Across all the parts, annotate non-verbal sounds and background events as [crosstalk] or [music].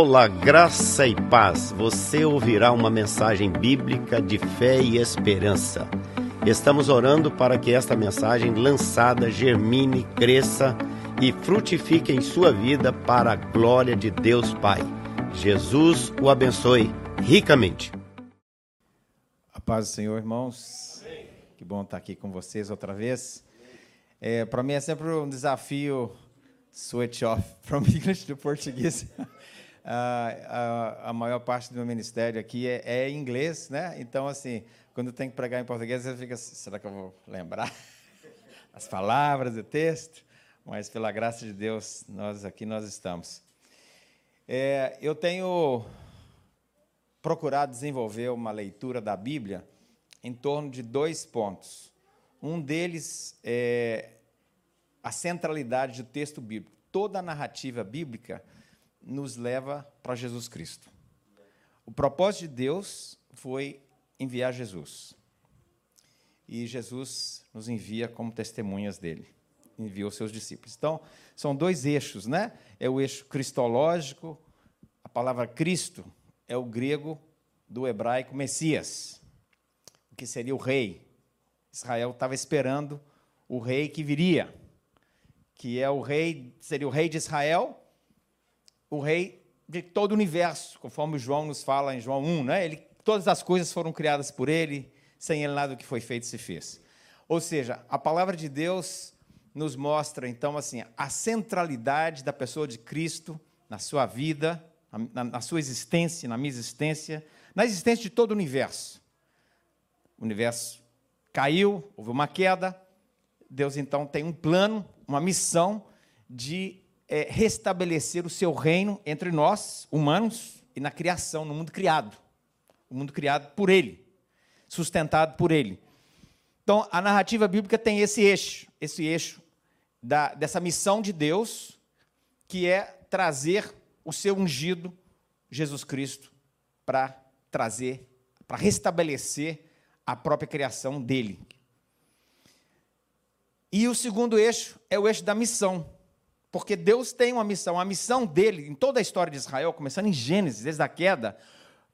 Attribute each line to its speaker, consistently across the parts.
Speaker 1: Olá, graça e paz. Você ouvirá uma mensagem bíblica de fé e esperança. Estamos orando para que esta mensagem lançada germine, cresça e frutifique em sua vida para a glória de Deus Pai. Jesus o abençoe ricamente.
Speaker 2: A paz do Senhor, irmãos. Que bom estar aqui com vocês outra vez. É, para mim é sempre um desafio switch off [laughs] from English to português. A, a, a, maior parte do meu ministério aqui é, é, inglês, né? Então, assim, quando tem que pregar em português, você fica assim, será que eu vou lembrar [laughs] as palavras do texto? Mas, pela graça de Deus, nós aqui nós estamos. É, eu tenho procurado desenvolver uma leitura da Bíblia em torno de dois pontos. Um deles é a centralidade do texto bíblico. Toda a narrativa bíblica nos leva para Jesus Cristo. O propósito de Deus foi enviar Jesus. E Jesus nos envia como testemunhas dele. Enviou seus discípulos. Então, são dois eixos, né? É o eixo cristológico, a palavra Cristo é o grego do hebraico Messias, que seria o rei. Israel estava esperando o rei que viria, que é o rei, seria o rei de Israel, o rei de todo o universo, conforme João nos fala em João 1, né? Ele, todas as coisas foram criadas por ele, sem ele nada do que foi feito se fez. Ou seja, a palavra de Deus nos mostra então assim a centralidade da pessoa de Cristo na sua vida, na, na sua existência, na minha existência, na existência de todo o universo. O universo caiu, houve uma queda. Deus então tem um plano, uma missão de é, restabelecer o seu reino entre nós, humanos, e na criação, no mundo criado. O mundo criado por Ele, sustentado por Ele. Então, a narrativa bíblica tem esse eixo, esse eixo da, dessa missão de Deus, que é trazer o seu ungido, Jesus Cristo, para trazer, para restabelecer a própria criação dele. E o segundo eixo é o eixo da missão. Porque Deus tem uma missão. A missão dele, em toda a história de Israel, começando em Gênesis, desde a queda,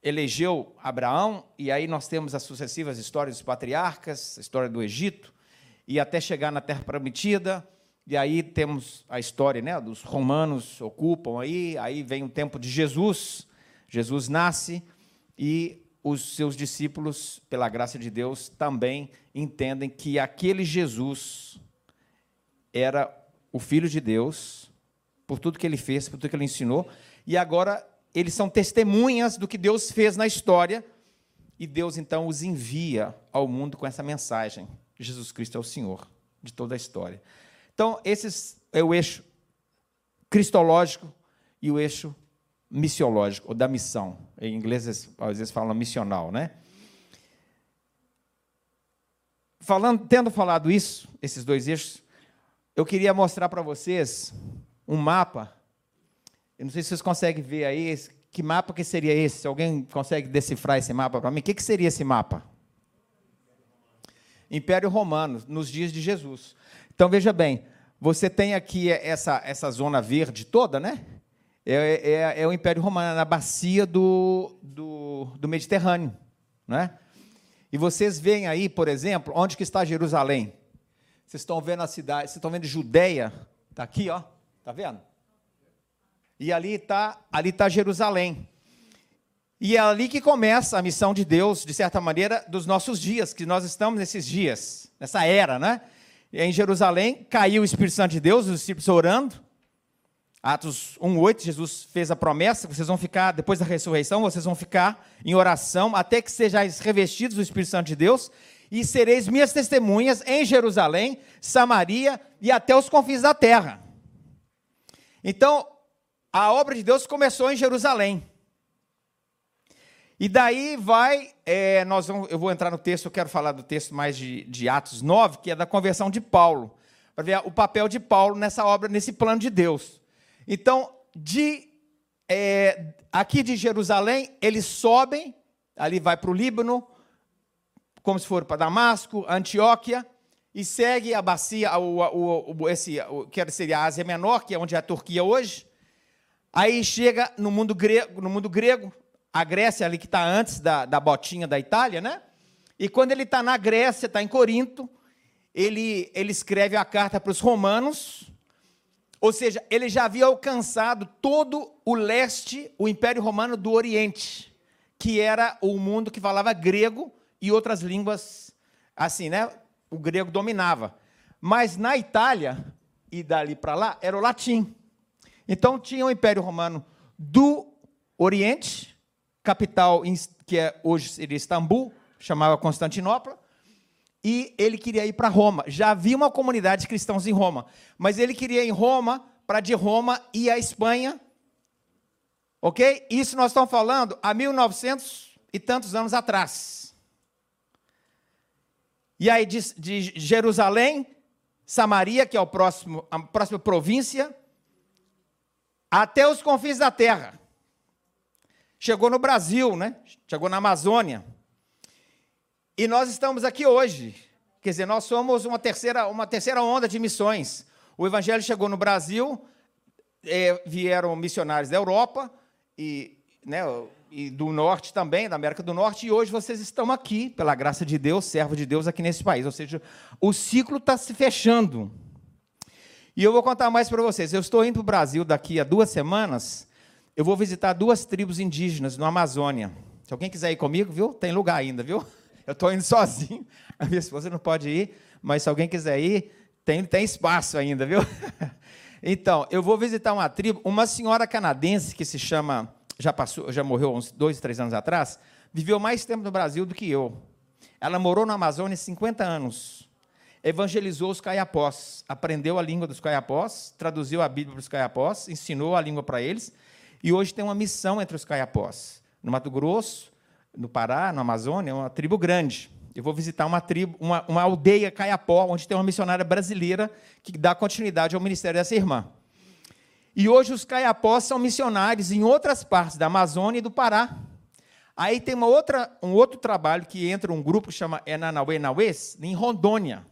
Speaker 2: elegeu Abraão, e aí nós temos as sucessivas histórias dos patriarcas, a história do Egito, e até chegar na Terra Prometida, e aí temos a história né, dos romanos ocupam aí, aí vem o tempo de Jesus, Jesus nasce, e os seus discípulos, pela graça de Deus, também entendem que aquele Jesus era o Filho de Deus, por tudo que ele fez, por tudo que ele ensinou, e agora eles são testemunhas do que Deus fez na história, e Deus então os envia ao mundo com essa mensagem: Jesus Cristo é o Senhor de toda a história. Então, esse é o eixo cristológico e o eixo missiológico, ou da missão. Em inglês, às vezes falam missional, né? Falando, tendo falado isso, esses dois eixos, eu queria mostrar para vocês um mapa. Eu não sei se vocês conseguem ver aí. Que mapa que seria esse? Se alguém consegue decifrar esse mapa para mim, o que, que seria esse mapa? Império Romano, nos dias de Jesus. Então veja bem, você tem aqui essa, essa zona verde toda, né? É, é, é o Império Romano, na bacia do, do, do Mediterrâneo. Né? E vocês veem aí, por exemplo, onde que está Jerusalém? Vocês estão vendo a cidade, vocês estão vendo Judeia? Está aqui, ó. Está vendo? E ali está ali tá Jerusalém. E é ali que começa a missão de Deus, de certa maneira, dos nossos dias, que nós estamos nesses dias, nessa era, né? E em Jerusalém caiu o Espírito Santo de Deus, os discípulos orando. Atos 1:8, Jesus fez a promessa, vocês vão ficar depois da ressurreição, vocês vão ficar em oração até que sejais revestidos do Espírito Santo de Deus e sereis minhas testemunhas em Jerusalém, Samaria e até os confins da terra. Então, a obra de Deus começou em Jerusalém. E daí vai, é, nós vamos, eu vou entrar no texto, eu quero falar do texto mais de, de Atos 9, que é da conversão de Paulo, para ver o papel de Paulo nessa obra, nesse plano de Deus. Então, de é, aqui de Jerusalém, eles sobem, ali vai para o Líbano, como se for para Damasco, Antioquia, e segue a bacia, o, o, o, esse, o, que seria a Ásia Menor, que é onde é a Turquia hoje, Aí chega no mundo grego, no mundo grego a Grécia ali que está antes da, da botinha da Itália, né? E quando ele está na Grécia, está em Corinto, ele, ele escreve a carta para os romanos, ou seja, ele já havia alcançado todo o leste, o Império Romano do Oriente, que era o mundo que falava grego e outras línguas, assim, né? O grego dominava. Mas na Itália, e dali para lá, era o latim. Então tinha o Império Romano do Oriente, capital que é, hoje seria Istambul, chamava Constantinopla, e ele queria ir para Roma. Já havia uma comunidade de cristãos em Roma, mas ele queria ir em Roma, para de Roma ir à Espanha. Ok? Isso nós estamos falando há 1900 e tantos anos atrás. E aí de, de Jerusalém, Samaria, que é o próximo, a próxima província, até os confins da terra. Chegou no Brasil, né? Chegou na Amazônia. E nós estamos aqui hoje. Quer dizer, nós somos uma terceira, uma terceira onda de missões. O Evangelho chegou no Brasil, é, vieram missionários da Europa e, né, e do Norte também, da América do Norte, e hoje vocês estão aqui, pela graça de Deus, servo de Deus aqui nesse país. Ou seja, o ciclo está se fechando. E eu vou contar mais para vocês. Eu estou indo para o Brasil daqui a duas semanas. Eu vou visitar duas tribos indígenas no Amazônia. Se alguém quiser ir comigo, viu? Tem lugar ainda, viu? [laughs] Eu estou indo sozinho. [laughs] A minha esposa não pode ir, mas se alguém quiser ir, tem, tem espaço ainda, viu? [laughs] Então, eu vou visitar uma tribo, uma senhora canadense que se chama, já passou, já morreu uns dois, três anos atrás, viveu mais tempo no Brasil do que eu. Ela morou na Amazônia 50 anos evangelizou os caiapós, aprendeu a língua dos caiapós, traduziu a Bíblia para os caiapós, ensinou a língua para eles, e hoje tem uma missão entre os caiapós. No Mato Grosso, no Pará, na Amazônia, é uma tribo grande. Eu vou visitar uma tribo, uma, uma aldeia caiapó, onde tem uma missionária brasileira que dá continuidade ao ministério dessa irmã. E hoje os caiapós são missionários em outras partes da Amazônia e do Pará. Aí tem uma outra, um outro trabalho que entra um grupo que chama Enanauê Nauês, em Rondônia.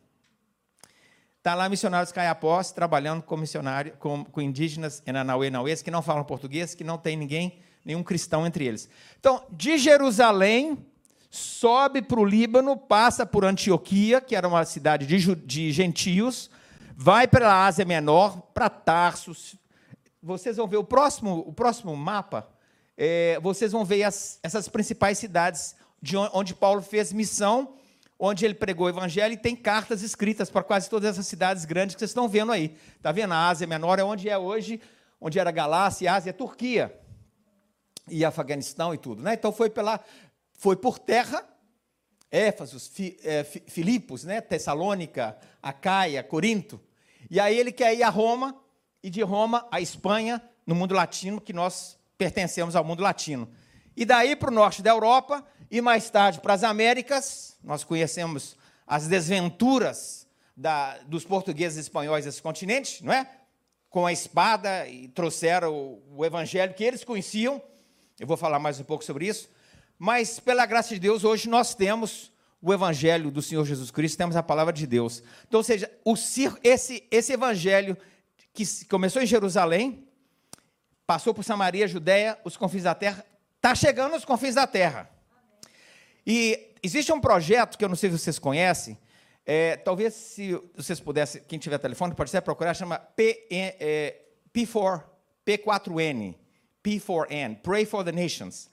Speaker 2: Está lá missionários caiapós trabalhando com missionário, com, com indígenas enanauê nauês que não falam português, que não tem ninguém, nenhum cristão entre eles. Então, de Jerusalém, sobe para o Líbano, passa por Antioquia, que era uma cidade de, de gentios, vai para a Ásia Menor, para Tarsus. Vocês vão ver o próximo, o próximo mapa, é, vocês vão ver as, essas principais cidades de onde Paulo fez missão onde ele pregou o evangelho e tem cartas escritas para quase todas essas cidades grandes que vocês estão vendo aí. Está vendo? A Ásia Menor é onde é hoje, onde era Galácia, Ásia, Turquia e Afeganistão e tudo. Né? Então foi, pela, foi por terra, Éfaso, Fi, é, Filipos, né? Tessalônica, Acaia, Corinto. E aí ele quer ir a Roma, e de Roma a Espanha, no mundo latino, que nós pertencemos ao mundo latino. E daí para o norte da Europa, e mais tarde para as Américas, nós conhecemos as desventuras da, dos portugueses e espanhóis desse continente, não é? Com a espada e trouxeram o, o evangelho que eles conheciam. Eu vou falar mais um pouco sobre isso. Mas, pela graça de Deus, hoje nós temos o evangelho do Senhor Jesus Cristo, temos a palavra de Deus. Então, ou seja, o, esse, esse evangelho que começou em Jerusalém, passou por Samaria, Judéia, os confins da terra, está chegando aos confins da terra. E existe um projeto que eu não sei se vocês conhecem, é, talvez se vocês pudessem, quem tiver telefone, pode ser procurar, chama P, é, P4, P4N, P4N, Pray for the Nations.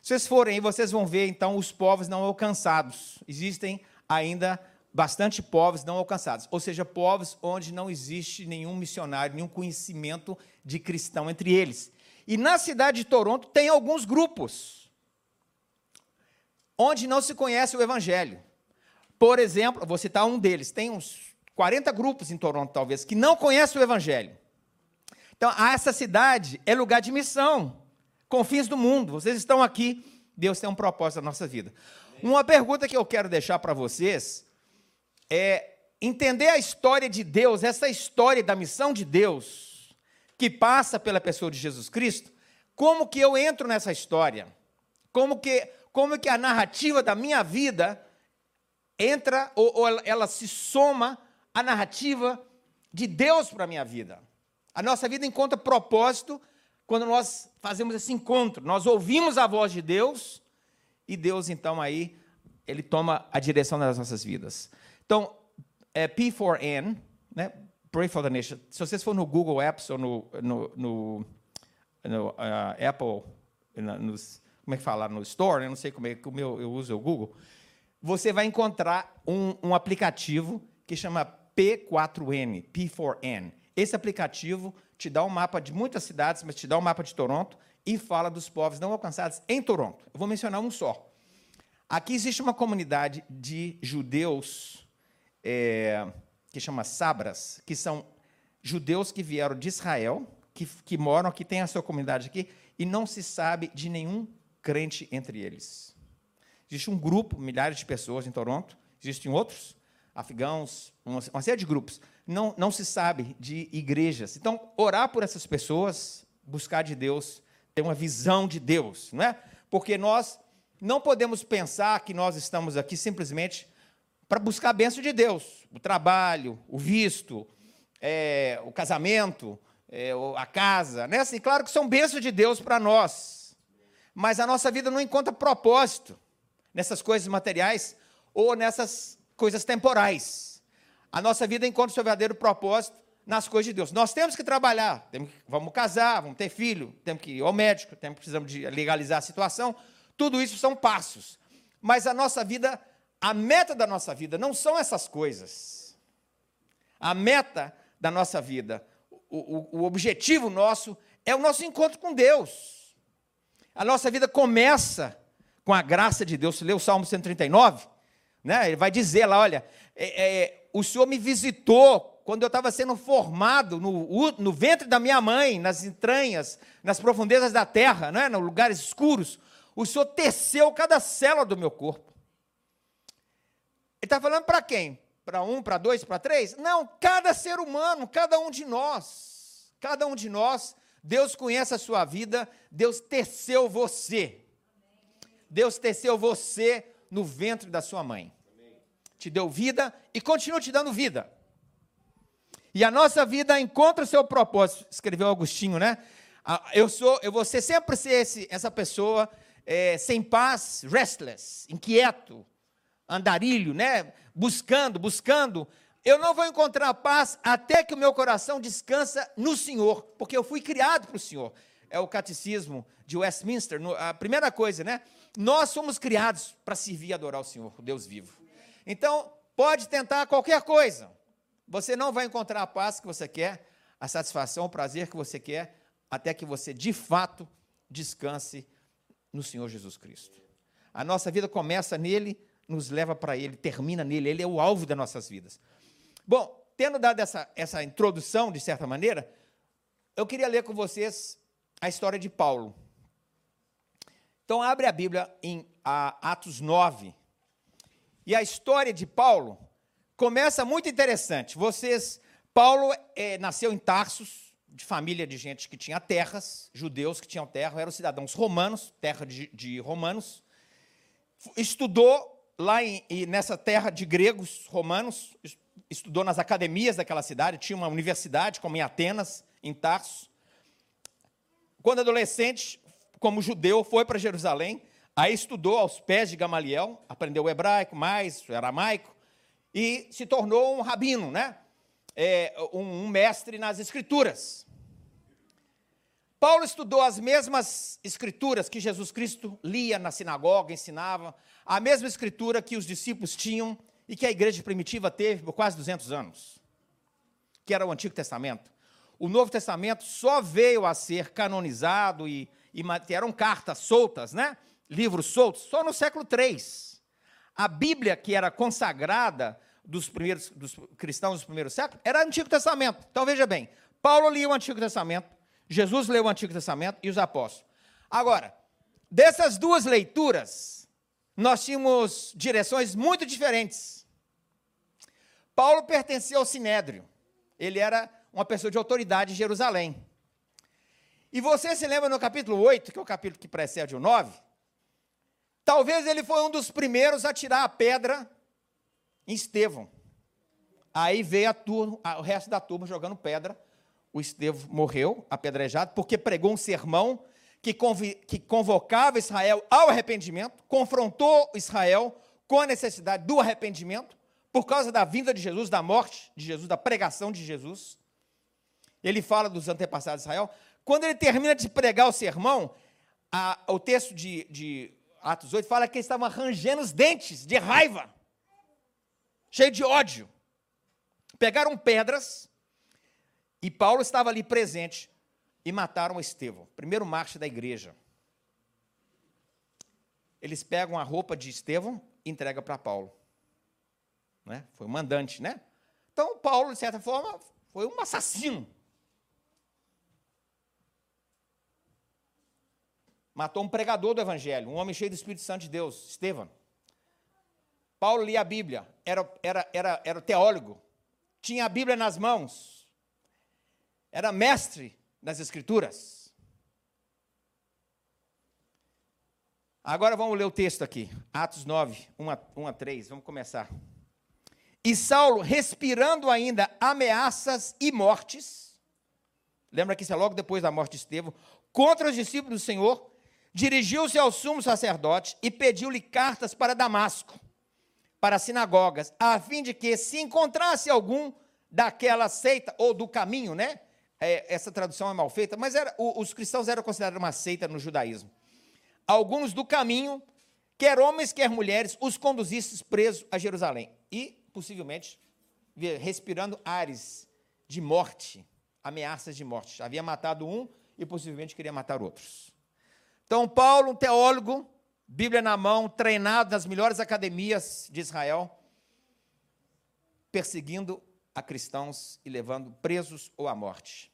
Speaker 2: Se vocês forem aí, vocês vão ver, então, os povos não alcançados. Existem ainda bastante povos não alcançados, ou seja, povos onde não existe nenhum missionário, nenhum conhecimento de cristão entre eles. E na cidade de Toronto tem alguns grupos onde não se conhece o Evangelho. Por exemplo, vou citar um deles, tem uns 40 grupos em Toronto, talvez, que não conhecem o Evangelho. Então, essa cidade é lugar de missão, confins do mundo. Vocês estão aqui, Deus tem um propósito na nossa vida. Uma pergunta que eu quero deixar para vocês é entender a história de Deus, essa história da missão de Deus, que passa pela pessoa de Jesus Cristo, como que eu entro nessa história? Como que como que a narrativa da minha vida entra ou, ou ela, ela se soma à narrativa de Deus para a minha vida. A nossa vida encontra propósito quando nós fazemos esse encontro. Nós ouvimos a voz de Deus e Deus, então, aí, ele toma a direção das nossas vidas. Então, é P4N, né? Pray for the Nation. Se vocês for no Google Apps ou no, no, no, no uh, Apple, como é que fala? No Store, eu não sei como é que o meu, eu uso o Google, você vai encontrar um, um aplicativo que chama P4N, P4N. Esse aplicativo te dá um mapa de muitas cidades, mas te dá um mapa de Toronto e fala dos povos não alcançados em Toronto. Eu vou mencionar um só. Aqui existe uma comunidade de judeus é, que chama Sabras, que são judeus que vieram de Israel, que, que moram aqui, tem a sua comunidade aqui, e não se sabe de nenhum crente entre eles. Existe um grupo, milhares de pessoas em Toronto, existem outros, afegãos, uma, uma série de grupos. Não, não se sabe de igrejas. Então, orar por essas pessoas, buscar de Deus, ter uma visão de Deus, não é? Porque nós não podemos pensar que nós estamos aqui simplesmente para buscar a bênção de Deus, o trabalho, o visto, é, o casamento, é, a casa, né? Assim, claro que são bênçãos de Deus para nós, mas a nossa vida não encontra propósito nessas coisas materiais ou nessas coisas temporais. A nossa vida encontra seu verdadeiro propósito nas coisas de Deus. Nós temos que trabalhar, temos que, vamos casar, vamos ter filho, temos que ir ao médico, temos, precisamos de legalizar a situação. Tudo isso são passos. Mas a nossa vida, a meta da nossa vida não são essas coisas. A meta da nossa vida, o, o, o objetivo nosso é o nosso encontro com Deus. A nossa vida começa com a graça de Deus. Você lê o Salmo 139, né? Ele vai dizer lá: olha, é, é, o Senhor me visitou quando eu estava sendo formado no, no, ventre da minha mãe, nas entranhas, nas profundezas da terra, né? nos lugares escuros. O Senhor teceu cada célula do meu corpo. Está falando para quem? Para um, para dois, para três? Não, cada ser humano, cada um de nós. Cada um de nós, Deus conhece a sua vida, Deus teceu você. Deus teceu você no ventre da sua mãe. Te deu vida e continua te dando vida. E a nossa vida encontra o seu propósito, escreveu Agostinho, né? Ah, eu sou, eu vou ser sempre ser esse, essa pessoa é, sem paz, restless, inquieto, andarilho, né? Buscando, buscando. Eu não vou encontrar paz até que o meu coração descansa no Senhor, porque eu fui criado para o Senhor. É o catecismo de Westminster, a primeira coisa, né? Nós somos criados para servir e adorar o Senhor, o Deus vivo. Então, pode tentar qualquer coisa. Você não vai encontrar a paz que você quer, a satisfação, o prazer que você quer, até que você de fato descanse no Senhor Jesus Cristo. A nossa vida começa nele, nos leva para ele, termina nele, ele é o alvo das nossas vidas. Bom, tendo dado essa, essa introdução, de certa maneira, eu queria ler com vocês a história de Paulo. Então, abre a Bíblia em a, Atos 9. E a história de Paulo começa muito interessante. Vocês, Paulo é, nasceu em Tarsus, de família de gente que tinha terras, judeus que tinham terra, eram cidadãos romanos, terra de, de romanos. Estudou lá em, nessa terra de gregos romanos, estudou nas academias daquela cidade, tinha uma universidade, como em Atenas, em Tarsus. Quando adolescente, como judeu, foi para Jerusalém, aí estudou aos pés de Gamaliel, aprendeu hebraico, mais aramaico, e se tornou um rabino, né? É, um, um mestre nas escrituras. Paulo estudou as mesmas escrituras que Jesus Cristo lia na sinagoga, ensinava, a mesma escritura que os discípulos tinham e que a igreja primitiva teve por quase 200 anos, que era o Antigo Testamento. O Novo Testamento só veio a ser canonizado e e eram cartas soltas, né? livros soltos, só no século III. A Bíblia, que era consagrada dos, primeiros, dos cristãos dos primeiros séculos, era Antigo Testamento. Então veja bem: Paulo lia o Antigo Testamento, Jesus leu o Antigo Testamento e os apóstolos. Agora, dessas duas leituras, nós tínhamos direções muito diferentes. Paulo pertencia ao Sinédrio, ele era uma pessoa de autoridade em Jerusalém. E você se lembra no capítulo 8, que é o capítulo que precede o 9? Talvez ele foi um dos primeiros a tirar a pedra em Estevão. Aí veio turma, o resto da turma jogando pedra. o Estevão morreu apedrejado porque pregou um sermão que, que convocava Israel ao arrependimento, confrontou Israel com a necessidade do arrependimento por causa da vinda de Jesus, da morte de Jesus, da pregação de Jesus. Ele fala dos antepassados de Israel. Quando ele termina de pregar o sermão, a, o texto de, de Atos 8 fala que eles estavam arranjando os dentes de raiva, cheio de ódio. Pegaram pedras, e Paulo estava ali presente, e mataram Estevão, primeiro marcha da igreja. Eles pegam a roupa de Estevão e entregam para Paulo. Né? Foi o mandante, né? Então, Paulo, de certa forma, foi um assassino. Matou um pregador do Evangelho, um homem cheio do Espírito Santo de Deus, Estevão. Paulo lia a Bíblia, era, era, era, era teólogo, tinha a Bíblia nas mãos, era mestre das Escrituras. Agora vamos ler o texto aqui, Atos 9, 1 a, 1 a 3, vamos começar. E Saulo, respirando ainda ameaças e mortes, lembra que isso é logo depois da morte de Estevão, contra os discípulos do Senhor, dirigiu-se ao sumo sacerdote e pediu-lhe cartas para Damasco, para as sinagogas, a fim de que, se encontrasse algum daquela seita, ou do caminho, né? É, essa tradução é mal feita, mas era, o, os cristãos eram considerados uma seita no judaísmo. Alguns do caminho, quer homens, quer mulheres, os conduzisses presos a Jerusalém. E, possivelmente, respirando ares de morte, ameaças de morte. Havia matado um e possivelmente queria matar outros. Então, Paulo, um teólogo, Bíblia na mão, treinado nas melhores academias de Israel, perseguindo a cristãos e levando presos ou à morte.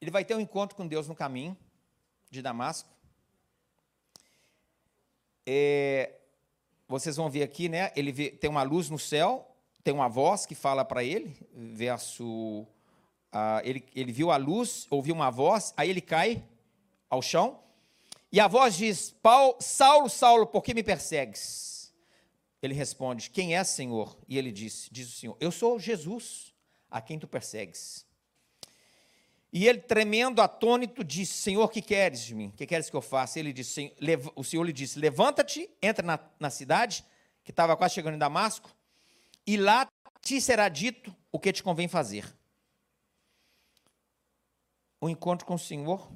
Speaker 2: Ele vai ter um encontro com Deus no caminho de Damasco. É, vocês vão ver aqui, né? Ele vê, tem uma luz no céu, tem uma voz que fala para ele, verso ah, ele, ele viu a luz, ouviu uma voz, aí ele cai ao chão, e a voz diz: Saulo, Saulo, por que me persegues? Ele responde: Quem é, Senhor? E ele disse: Diz o Senhor: Eu sou Jesus, a quem tu persegues. E ele, tremendo, atônito, disse: Senhor, que queres de mim? Que queres que eu faça? Ele disse, o Senhor lhe disse: Levanta-te, entra na, na cidade, que estava quase chegando em Damasco, e lá te será dito o que te convém fazer o encontro com o Senhor,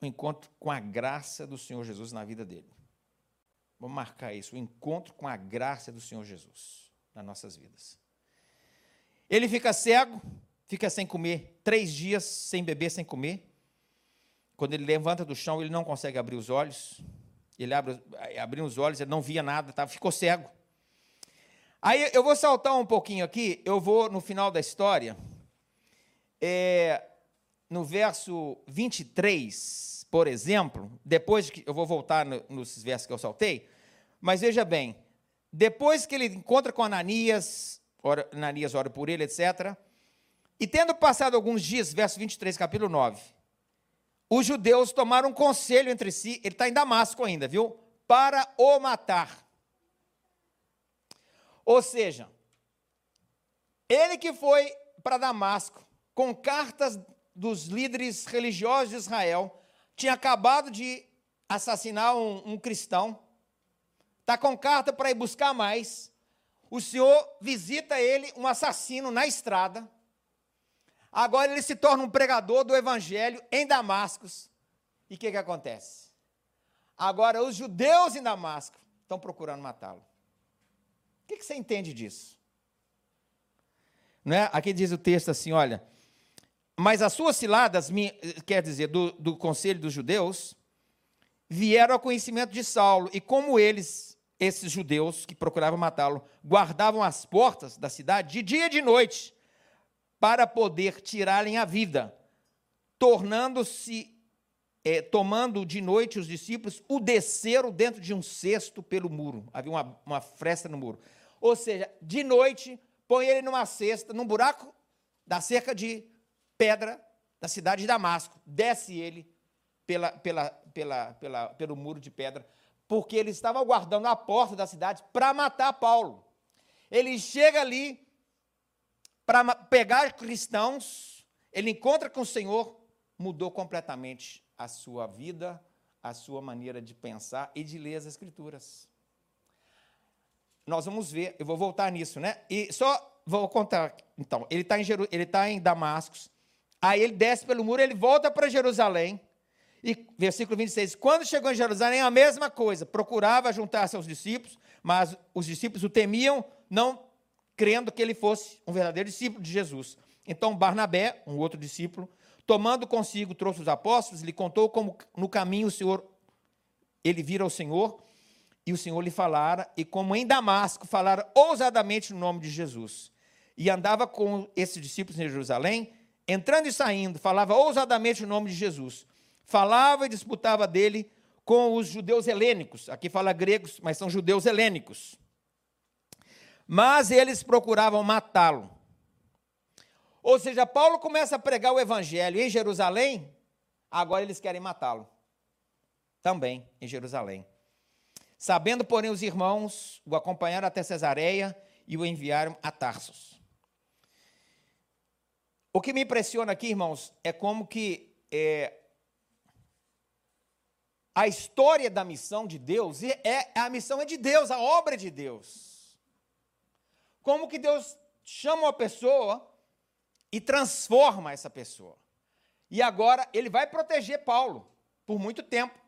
Speaker 2: o encontro com a graça do Senhor Jesus na vida dele. Vamos marcar isso, o encontro com a graça do Senhor Jesus nas nossas vidas. Ele fica cego, fica sem comer, três dias sem beber, sem comer. Quando ele levanta do chão, ele não consegue abrir os olhos. Ele abre, abriu os olhos, ele não via nada, tá, ficou cego. Aí eu vou saltar um pouquinho aqui, eu vou no final da história. É, no verso 23, por exemplo, depois que eu vou voltar no, nos versos que eu saltei, mas veja bem, depois que ele encontra com Ananias, ora, Ananias ora por ele, etc. E tendo passado alguns dias, verso 23, capítulo 9, os judeus tomaram um conselho entre si, ele está em Damasco ainda, viu? Para o matar. Ou seja, ele que foi para Damasco com cartas dos líderes religiosos de Israel tinha acabado de assassinar um, um cristão, está com carta para ir buscar mais. O Senhor visita ele, um assassino, na estrada. Agora ele se torna um pregador do evangelho em Damascus. E o que, que acontece? Agora os judeus em Damasco estão procurando matá-lo. O que, que você entende disso? Não é? Aqui diz o texto assim: olha mas as suas ciladas, quer dizer, do, do conselho dos judeus, vieram ao conhecimento de Saulo, e como eles, esses judeus que procuravam matá-lo, guardavam as portas da cidade de dia e de noite, para poder tirarem a vida, tornando-se, é, tomando de noite os discípulos, o desceram dentro de um cesto pelo muro. Havia uma, uma fresta no muro. Ou seja, de noite, põe ele numa cesta, num buraco da cerca de pedra da cidade de Damasco. Desce ele pela, pela, pela, pela, pelo muro de pedra, porque ele estava guardando a porta da cidade para matar Paulo. Ele chega ali, para pegar cristãos, ele encontra com o Senhor, mudou completamente a sua vida, a sua maneira de pensar e de ler as Escrituras. Nós vamos ver, eu vou voltar nisso, né? E só vou contar, então, ele está em, Jeru, ele tá em Damasco, aí ele desce pelo muro, ele volta para Jerusalém, e versículo 26, quando chegou em Jerusalém, a mesma coisa, procurava juntar seus discípulos, mas os discípulos o temiam, não crendo que ele fosse um verdadeiro discípulo de Jesus. Então Barnabé, um outro discípulo, tomando consigo, trouxe os apóstolos, lhe contou como no caminho o Senhor, ele vira o Senhor, e o Senhor lhe falara, e como em Damasco falara ousadamente no nome de Jesus. E andava com esses discípulos em Jerusalém, entrando e saindo, falava ousadamente no nome de Jesus falava e disputava dele com os judeus helênicos. Aqui fala gregos, mas são judeus helênicos. Mas eles procuravam matá-lo. Ou seja, Paulo começa a pregar o evangelho em Jerusalém, agora eles querem matá-lo. Também em Jerusalém. Sabendo, porém, os irmãos o acompanharam até Cesareia e o enviaram a Tarsos. O que me impressiona aqui, irmãos, é como que é, a história da missão de Deus é a missão é de Deus, a obra é de Deus. Como que Deus chama uma pessoa e transforma essa pessoa. E agora ele vai proteger Paulo por muito tempo.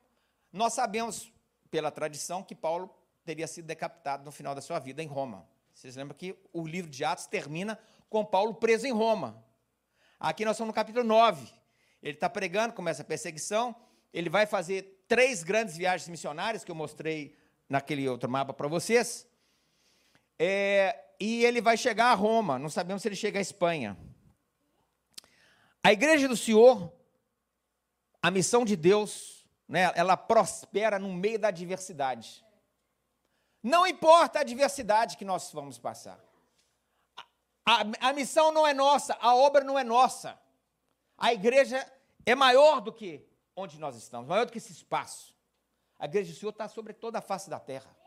Speaker 2: Nós sabemos pela tradição que Paulo teria sido decapitado no final da sua vida em Roma. Vocês lembram que o livro de Atos termina com Paulo preso em Roma. Aqui nós estamos no capítulo 9. Ele está pregando, começa a perseguição, ele vai fazer três grandes viagens missionárias que eu mostrei naquele outro mapa para vocês. É, e ele vai chegar a Roma, não sabemos se ele chega à Espanha. A igreja do Senhor, a missão de Deus, né, ela prospera no meio da adversidade. Não importa a adversidade que nós vamos passar. A, a, a missão não é nossa, a obra não é nossa. A igreja é maior do que onde nós estamos, maior do que esse espaço. A igreja do Senhor está sobre toda a face da terra.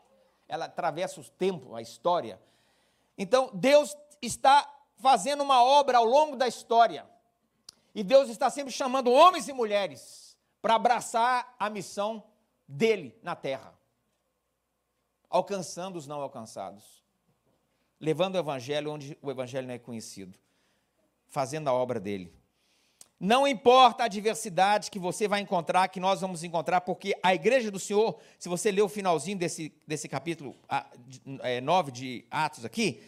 Speaker 2: Ela atravessa os tempos, a história. Então, Deus está fazendo uma obra ao longo da história. E Deus está sempre chamando homens e mulheres para abraçar a missão dele na terra, alcançando os não alcançados, levando o evangelho onde o evangelho não é conhecido, fazendo a obra dele. Não importa a adversidade que você vai encontrar, que nós vamos encontrar, porque a igreja do Senhor, se você ler o finalzinho desse, desse capítulo é, 9 de Atos aqui,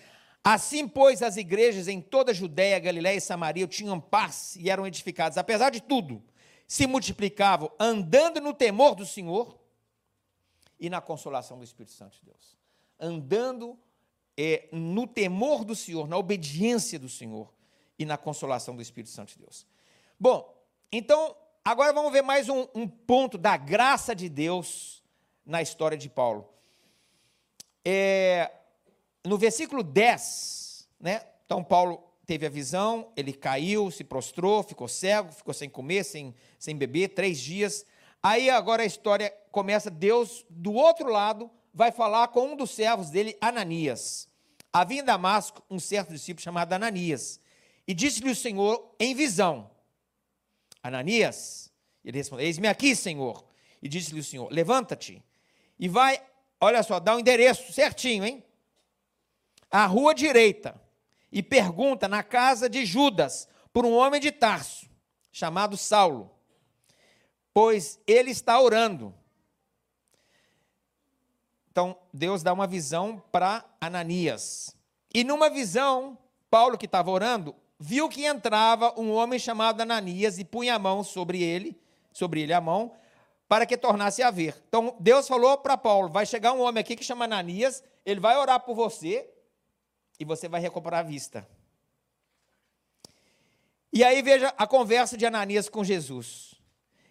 Speaker 2: assim, pois, as igrejas em toda a Judéia, Galiléia e Samaria tinham paz e eram edificadas, apesar de tudo, se multiplicavam, andando no temor do Senhor e na consolação do Espírito Santo de Deus. Andando é, no temor do Senhor, na obediência do Senhor e na consolação do Espírito Santo de Deus. Bom, então, agora vamos ver mais um, um ponto da graça de Deus na história de Paulo. É, no versículo 10, né? Então, Paulo teve a visão, ele caiu, se prostrou, ficou cego, ficou sem comer, sem, sem beber, três dias. Aí agora a história começa, Deus, do outro lado, vai falar com um dos servos dele, Ananias. Havia em Damasco um certo discípulo chamado Ananias. E disse-lhe o Senhor em visão: Ananias, ele respondeu: Eis-me aqui, Senhor. E disse-lhe o Senhor: Levanta-te e vai, olha só, dá o um endereço certinho, hein? À rua direita e pergunta na casa de Judas por um homem de Tarso, chamado Saulo, pois ele está orando. Então, Deus dá uma visão para Ananias. E numa visão, Paulo, que estava orando, viu que entrava um homem chamado Ananias e punha a mão sobre ele, sobre ele a mão, para que tornasse a ver. Então Deus falou para Paulo: vai chegar um homem aqui que chama Ananias, ele vai orar por você e você vai recuperar a vista. E aí veja a conversa de Ananias com Jesus.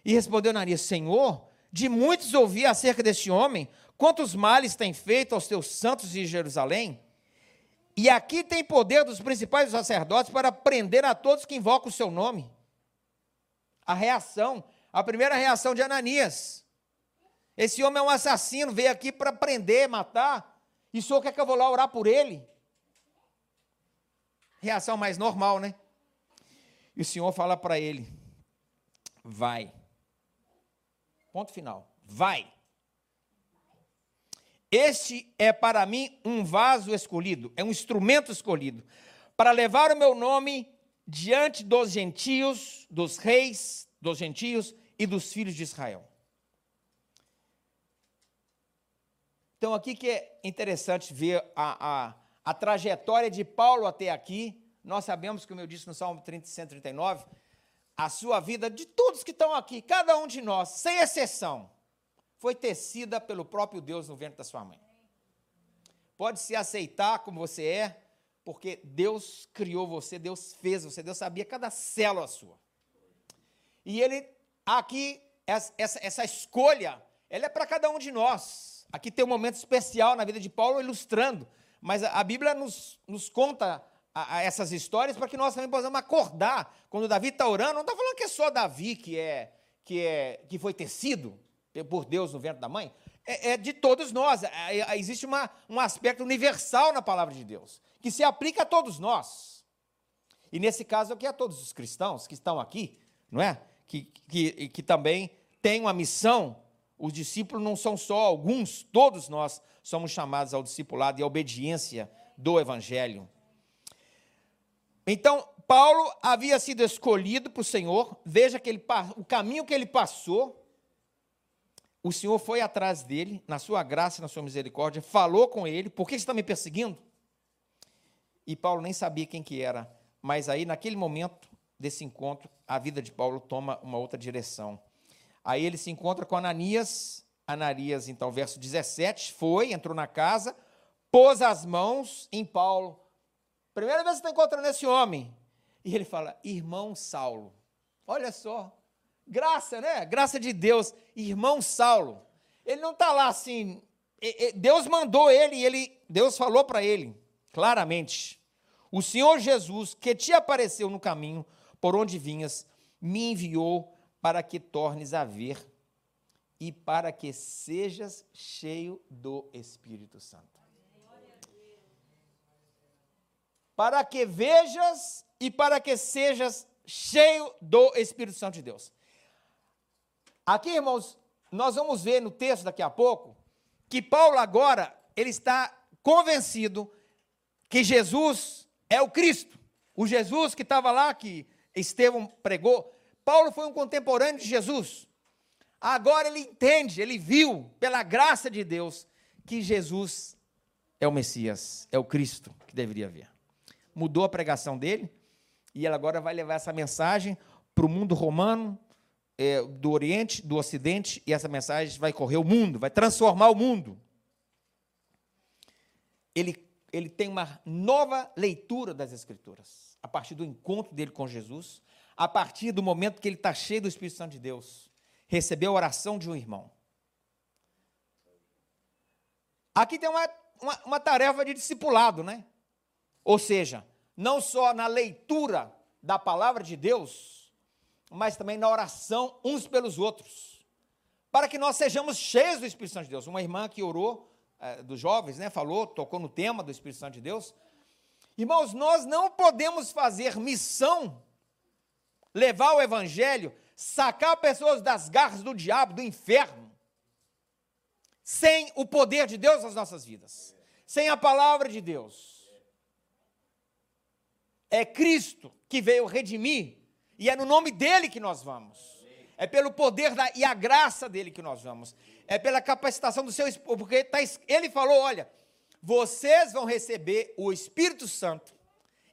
Speaker 2: E respondeu Ananias: Senhor, de muitos ouvi acerca deste homem, quantos males tem feito aos teus santos de Jerusalém? E aqui tem poder dos principais sacerdotes para prender a todos que invocam o seu nome. A reação, a primeira reação de Ananias. Esse homem é um assassino, veio aqui para prender, matar. E o senhor quer que eu vou lá orar por ele? reação mais normal, né? E o Senhor fala para ele: vai. Ponto final. Vai. Este é para mim um vaso escolhido, é um instrumento escolhido, para levar o meu nome diante dos gentios, dos reis dos gentios e dos filhos de Israel. Então, aqui que é interessante ver a, a, a trajetória de Paulo até aqui. Nós sabemos, como eu disse no Salmo 30, 139, a sua vida de todos que estão aqui, cada um de nós, sem exceção, foi tecida pelo próprio Deus no ventre da sua mãe. Pode se aceitar como você é, porque Deus criou você, Deus fez você, Deus sabia cada célula sua. E ele, aqui, essa, essa escolha, ela é para cada um de nós. Aqui tem um momento especial na vida de Paulo ilustrando, mas a, a Bíblia nos, nos conta a, a essas histórias para que nós também possamos acordar. Quando Davi está orando, não está falando que é só Davi que, é, que, é, que foi tecido por Deus no ventre da mãe, é, é de todos nós. É, é, existe uma, um aspecto universal na palavra de Deus, que se aplica a todos nós. E nesse caso aqui, a todos os cristãos que estão aqui, não é? Que, que, que também têm uma missão. Os discípulos não são só alguns, todos nós somos chamados ao discipulado e à obediência do Evangelho. Então, Paulo havia sido escolhido por Senhor, veja que ele, o caminho que ele passou, o Senhor foi atrás dele, na sua graça na sua misericórdia, falou com ele, por que você está me perseguindo? E Paulo nem sabia quem que era, mas aí, naquele momento desse encontro, a vida de Paulo toma uma outra direção. Aí ele se encontra com Ananias, Ananias, então, verso 17, foi, entrou na casa, pôs as mãos em Paulo. Primeira vez que está encontrando esse homem. E ele fala, irmão Saulo. Olha só, Graça, né? Graça de Deus. Irmão Saulo. Ele não está lá assim. Deus mandou ele ele, Deus falou para ele, claramente: O Senhor Jesus, que te apareceu no caminho por onde vinhas, me enviou para que tornes a ver e para que sejas cheio do Espírito Santo. Para que vejas e para que sejas cheio do Espírito Santo de Deus. Aqui, irmãos, nós vamos ver no texto daqui a pouco que Paulo agora ele está convencido que Jesus é o Cristo. O Jesus que estava lá, que Estevão pregou. Paulo foi um contemporâneo de Jesus. Agora ele entende, ele viu, pela graça de Deus, que Jesus é o Messias, é o Cristo que deveria vir. Mudou a pregação dele e ele agora vai levar essa mensagem para o mundo romano, é, do Oriente, do Ocidente, e essa mensagem vai correr o mundo, vai transformar o mundo. Ele, ele tem uma nova leitura das Escrituras, a partir do encontro dele com Jesus, a partir do momento que ele está cheio do Espírito Santo de Deus, recebeu a oração de um irmão. Aqui tem uma, uma, uma tarefa de discipulado, né? Ou seja, não só na leitura da palavra de Deus, mas também na oração uns pelos outros, para que nós sejamos cheios do Espírito Santo de Deus. Uma irmã que orou, é, dos jovens, né, falou, tocou no tema do Espírito Santo de Deus. Irmãos, nós não podemos fazer missão, levar o Evangelho, sacar pessoas das garras do diabo, do inferno, sem o poder de Deus nas nossas vidas, sem a palavra de Deus. É Cristo que veio redimir e é no nome dele que nós vamos. É pelo poder da, e a graça dele que nós vamos. É pela capacitação do seu Espírito. Porque tá, ele falou: olha, vocês vão receber o Espírito Santo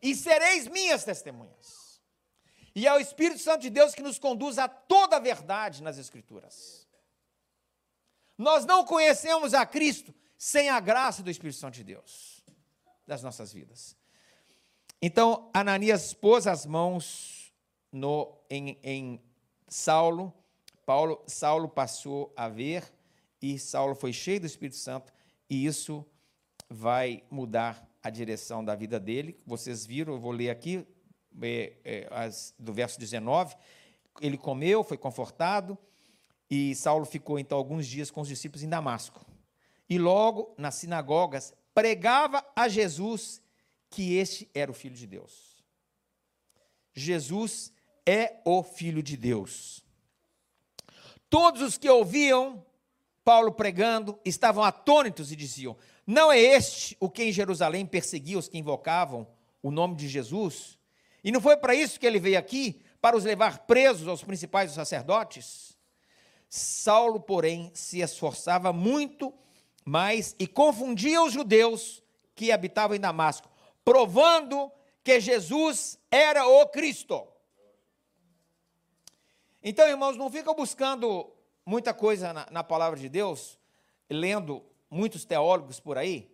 Speaker 2: e sereis minhas testemunhas. E é o Espírito Santo de Deus que nos conduz a toda a verdade nas Escrituras. Nós não conhecemos a Cristo sem a graça do Espírito Santo de Deus das nossas vidas. Então, Ananias pôs as mãos no, em, em Saulo, Paulo, Saulo passou a ver e Saulo foi cheio do Espírito Santo e isso vai mudar a direção da vida dele. Vocês viram, eu vou ler aqui, é, é, as, do verso 19. Ele comeu, foi confortado, e Saulo ficou então alguns dias com os discípulos em Damasco. E logo, nas sinagogas, pregava a Jesus que este era o Filho de Deus. Jesus é o Filho de Deus. Todos os que ouviam Paulo pregando estavam atônitos e diziam: Não é este o que em Jerusalém perseguia os que invocavam o nome de Jesus? E não foi para isso que ele veio aqui? Para os levar presos aos principais sacerdotes? Saulo, porém, se esforçava muito mais e confundia os judeus que habitavam em Damasco, provando que Jesus era o Cristo. Então, irmãos, não ficam buscando muita coisa na, na, palavra de Deus, lendo muitos teólogos por aí,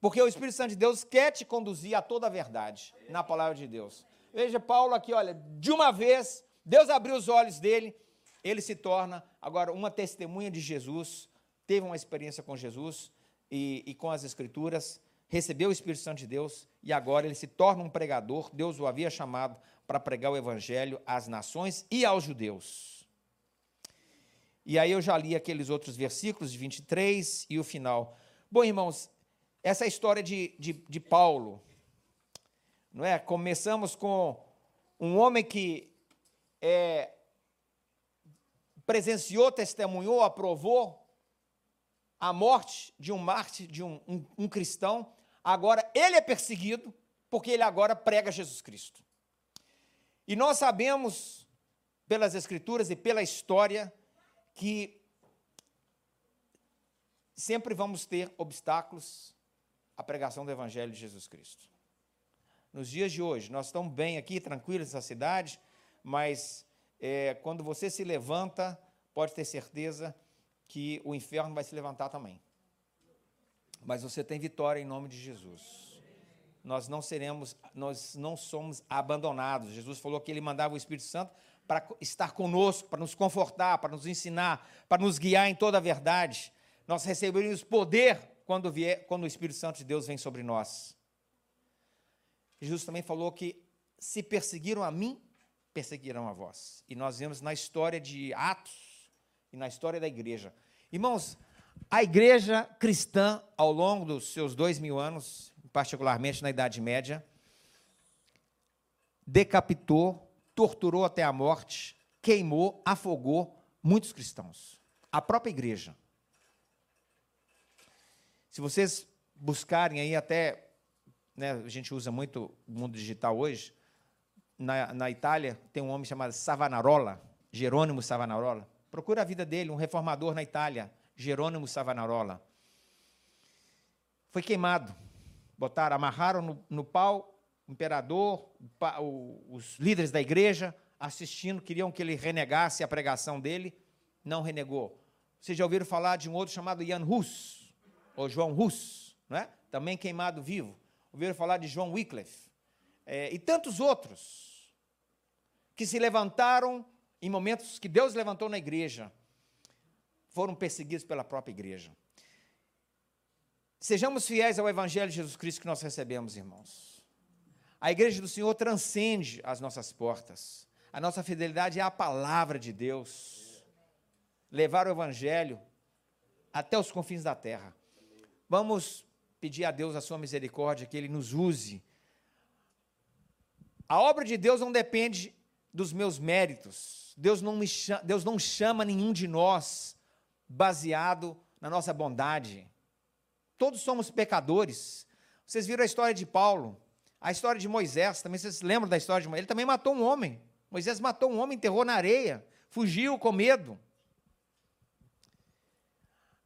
Speaker 2: porque o Espírito Santo de Deus quer te conduzir a toda a verdade na palavra de Deus. Veja Paulo aqui, olha, de uma vez, Deus abriu os olhos dele, ele se torna agora uma testemunha de Jesus, teve uma experiência com Jesus e, e com as Escrituras, recebeu o Espírito Santo de Deus e agora ele se torna um pregador. Deus o havia chamado para pregar o Evangelho às nações e aos judeus. E aí eu já li aqueles outros versículos de 23 e o final. Bom, irmãos, essa é história de, de, de Paulo, não é? Começamos com um homem que é, presenciou, testemunhou, aprovou a morte de um mártir, de um, um, um cristão, agora ele é perseguido, porque ele agora prega Jesus Cristo. E nós sabemos, pelas Escrituras e pela história, que sempre vamos ter obstáculos à pregação do Evangelho de Jesus Cristo. Nos dias de hoje, nós estamos bem aqui, tranquilos nessa cidade, mas é, quando você se levanta, pode ter certeza que o inferno vai se levantar também. Mas você tem vitória em nome de Jesus. Nós não seremos, nós não somos abandonados. Jesus falou que ele mandava o Espírito Santo para estar conosco, para nos confortar, para nos ensinar, para nos guiar em toda a verdade. Nós receberemos poder quando vier, quando o Espírito Santo de Deus vem sobre nós. Jesus também falou que se perseguiram a mim, perseguirão a vós. E nós vemos na história de Atos e na história da igreja. Irmãos, a igreja cristã, ao longo dos seus dois mil anos, particularmente na Idade Média, decapitou, torturou até a morte, queimou, afogou muitos cristãos. A própria igreja. Se vocês buscarem aí até, né, a gente usa muito o mundo digital hoje, na, na Itália tem um homem chamado Savonarola, Jerônimo Savonarola, Procura a vida dele, um reformador na Itália, Jerônimo Savonarola. Foi queimado. Botaram, amarraram no, no pau o imperador, o, os líderes da igreja, assistindo, queriam que ele renegasse a pregação dele. Não renegou. Vocês já ouviram falar de um outro chamado Jan Hus, ou João Hus, não é? também queimado vivo. Ouviram falar de João Wycliffe. É, e tantos outros que se levantaram em momentos que Deus levantou na igreja, foram perseguidos pela própria igreja. Sejamos fiéis ao Evangelho de Jesus Cristo que nós recebemos, irmãos. A igreja do Senhor transcende as nossas portas. A nossa fidelidade é a palavra de Deus. Levar o Evangelho até os confins da terra. Vamos pedir a Deus a sua misericórdia, que Ele nos use. A obra de Deus não depende dos meus méritos. Deus não, me Deus não chama nenhum de nós baseado na nossa bondade. Todos somos pecadores. Vocês viram a história de Paulo, a história de Moisés, também vocês lembram da história de Moisés? Ele também matou um homem. Moisés matou um homem, enterrou na areia, fugiu com medo.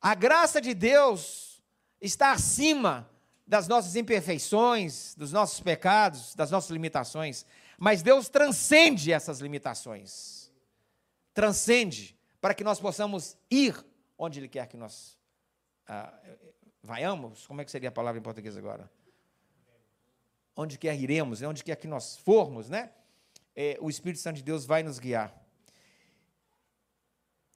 Speaker 2: A graça de Deus está acima das nossas imperfeições, dos nossos pecados, das nossas limitações. Mas Deus transcende essas limitações. Transcende para que nós possamos ir onde Ele quer que nós ah, vaiamos. Como é que seria a palavra em português agora? Onde quer iremos, né? onde quer que nós formos, né? É, o Espírito Santo de Deus vai nos guiar.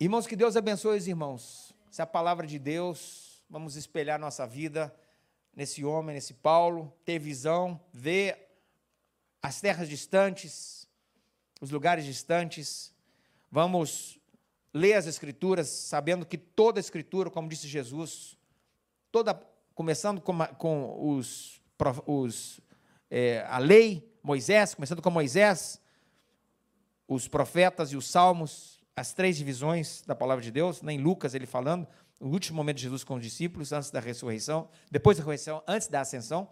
Speaker 2: Irmãos, que Deus abençoe os irmãos. Se a palavra de Deus, vamos espelhar nossa vida nesse homem, nesse Paulo, ter visão, ver as terras distantes, os lugares distantes. Vamos ler as Escrituras, sabendo que toda a Escritura, como disse Jesus, toda, começando com, com os, os é, a lei, Moisés, começando com Moisés, os profetas e os salmos, as três divisões da palavra de Deus, né, em Lucas ele falando, o último momento de Jesus com os discípulos, antes da ressurreição, depois da ressurreição, antes da ascensão,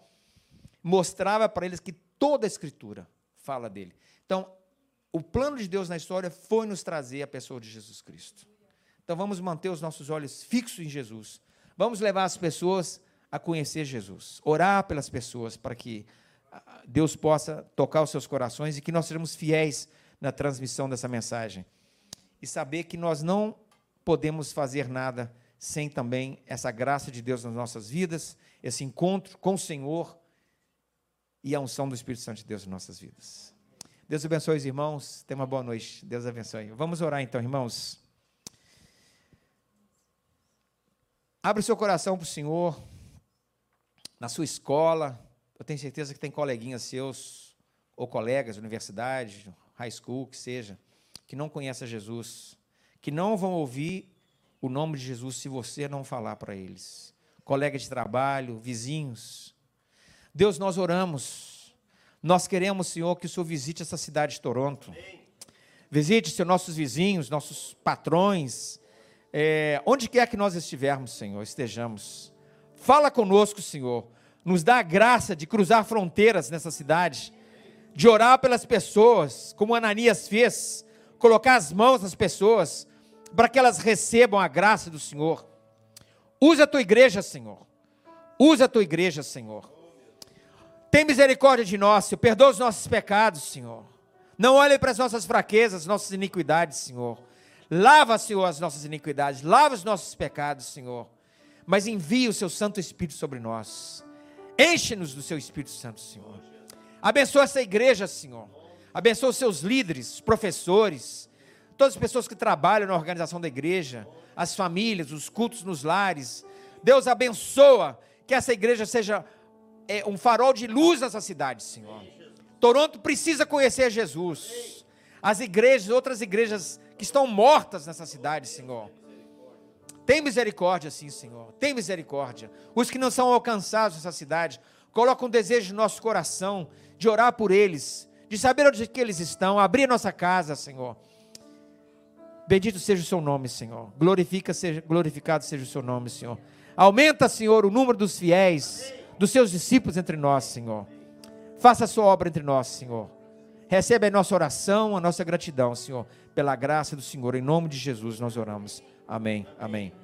Speaker 2: mostrava para eles que toda a Escritura fala dele. Então, o plano de Deus na história foi nos trazer a pessoa de Jesus Cristo. Então, vamos manter os nossos olhos fixos em Jesus. Vamos levar as pessoas a conhecer Jesus. Orar pelas pessoas para que ah, Deus possa tocar os seus corações e que nós sejamos fiéis na transmissão dessa mensagem. E saber que nós não podemos fazer nada sem também essa graça de Deus nas nossas vidas, esse encontro com o Senhor e a unção do Espírito Santo de Deus em nossas vidas. Deus abençoe os irmãos. Tenha uma boa noite. Deus abençoe. Vamos orar então, irmãos. Abre o seu coração para o Senhor. Na sua escola, eu tenho certeza que tem coleguinhas seus, ou colegas, universidade, high school, que seja, que não conhecem Jesus, que não vão ouvir o nome de Jesus se você não falar para eles. Colegas de trabalho, vizinhos. Deus, nós oramos. Nós queremos, Senhor, que o Senhor visite essa cidade de Toronto. Visite, Senhor, nossos vizinhos, nossos patrões, é, onde quer que nós estivermos, Senhor, estejamos. Fala conosco, Senhor. Nos dá a graça de cruzar fronteiras nessa cidade, de orar pelas pessoas, como Ananias fez, colocar as mãos nas pessoas, para que elas recebam a graça do Senhor. Usa a tua igreja, Senhor. Usa a tua igreja, Senhor. Tem misericórdia de nós, Senhor. Perdoa os nossos pecados, Senhor. Não olhe para as nossas fraquezas, nossas iniquidades, Senhor. Lava, Senhor, as nossas iniquidades. Lava os nossos pecados, Senhor. Mas envia o seu Santo Espírito sobre nós. Enche-nos do seu Espírito Santo, Senhor. Abençoa essa igreja, Senhor. Abençoa os seus líderes, professores, todas as pessoas que trabalham na organização da igreja, as famílias, os cultos nos lares. Deus abençoa que essa igreja seja é, um farol de luz nessa cidade, Senhor. Toronto precisa conhecer Jesus. As igrejas, outras igrejas que estão mortas nessa cidade, Senhor. Tem misericórdia, sim, Senhor. Tem misericórdia. Os que não são alcançados nessa cidade, coloca um desejo no nosso coração de orar por eles, de saber onde que eles estão, abrir nossa casa, Senhor Bendito seja o seu nome, Senhor. Glorifica, seja, glorificado seja o seu nome, Senhor. Aumenta, Senhor, o número dos fiéis, dos seus discípulos entre nós, Senhor. Faça a sua obra entre nós, Senhor. Recebe a nossa oração, a nossa gratidão, Senhor. Pela graça do Senhor, em nome de Jesus nós oramos. Amém. Amém.